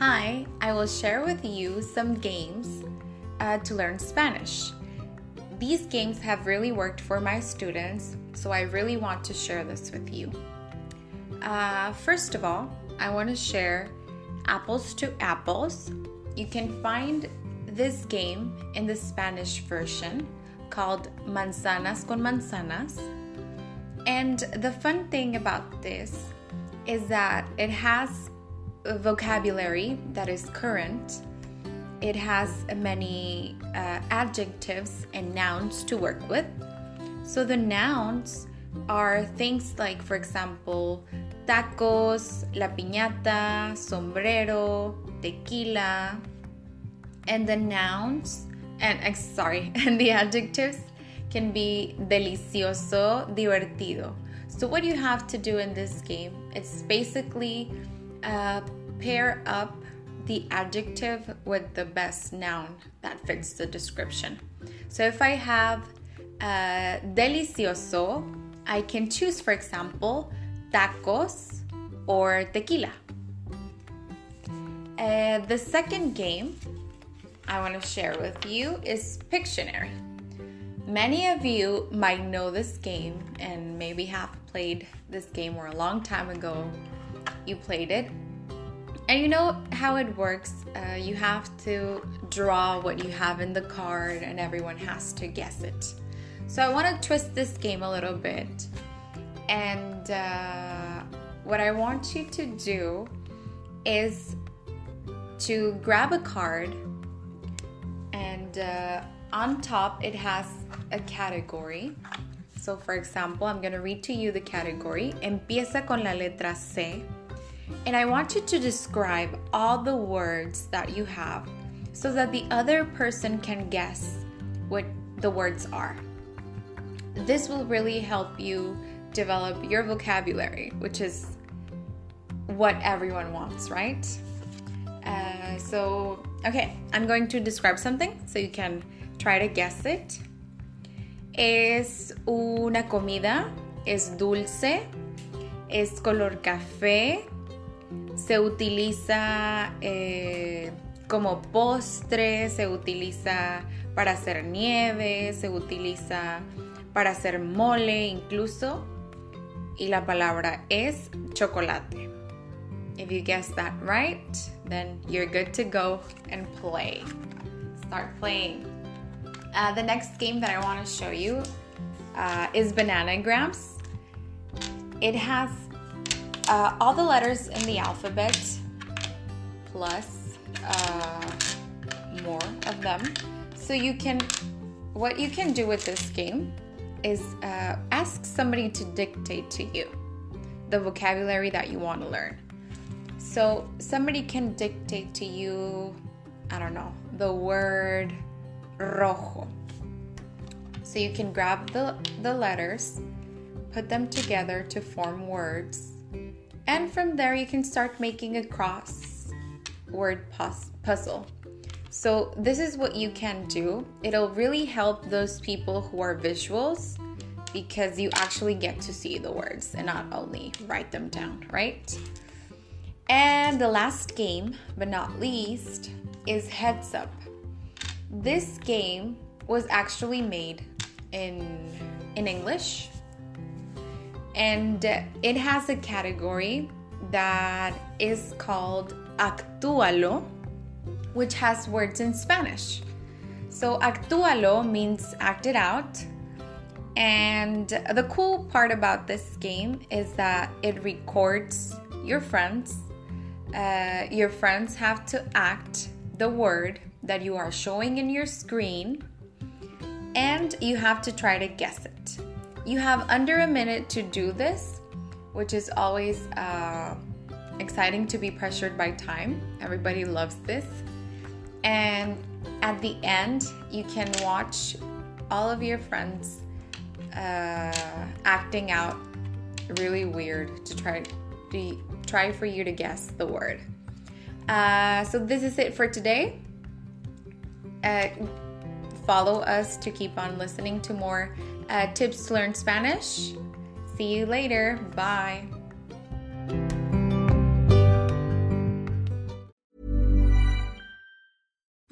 Hi, I will share with you some games uh, to learn Spanish. These games have really worked for my students, so I really want to share this with you. Uh, first of all, I want to share Apples to Apples. You can find this game in the Spanish version called Manzanas con Manzanas. And the fun thing about this is that it has vocabulary that is current. It has many uh, adjectives and nouns to work with. So the nouns are things like, for example, tacos, la piñata, sombrero, tequila, and the nouns and uh, sorry, and the adjectives can be delicioso, divertido. So what you have to do in this game it's basically uh, pair up the adjective with the best noun that fits the description. So if I have uh, delicioso, I can choose, for example, tacos or tequila. Uh, the second game I want to share with you is Pictionary. Many of you might know this game and maybe have played this game or a long time ago you played it. And you know how it works. Uh, you have to draw what you have in the card, and everyone has to guess it. So I want to twist this game a little bit. And uh, what I want you to do is to grab a card, and uh, on top it has a category. So, for example, I'm going to read to you the category. Empieza con la letra C. And I want you to describe all the words that you have so that the other person can guess what the words are. This will really help you develop your vocabulary, which is what everyone wants, right? Uh, so, okay, I'm going to describe something so you can try to guess it. Es una comida, es dulce, es color café, se utiliza eh, como postre, se utiliza para hacer nieve, se utiliza para hacer mole incluso. Y la palabra es chocolate. If you guess that right, then you're good to go and play. Start playing. Uh, the next game that I want to show you uh, is Bananagrams. It has uh, all the letters in the alphabet plus uh, more of them. So you can, what you can do with this game is uh, ask somebody to dictate to you the vocabulary that you want to learn. So somebody can dictate to you, I don't know, the word rojo. So you can grab the, the letters, put them together to form words, and from there you can start making a cross word puzzle. So this is what you can do. It'll really help those people who are visuals because you actually get to see the words and not only write them down, right? And the last game, but not least, is Heads Up. This game was actually made in in English and it has a category that is called Actúalo, which has words in Spanish. So Actúalo means act it out. And the cool part about this game is that it records your friends uh, your friends have to act the word that you are showing in your screen and you have to try to guess it. You have under a minute to do this, which is always uh, exciting to be pressured by time. Everybody loves this. And at the end, you can watch all of your friends uh, acting out really weird to try to try for you to guess the word. Uh, so this is it for today. Uh, follow us to keep on listening to more uh, tips to learn Spanish. See you later. Bye.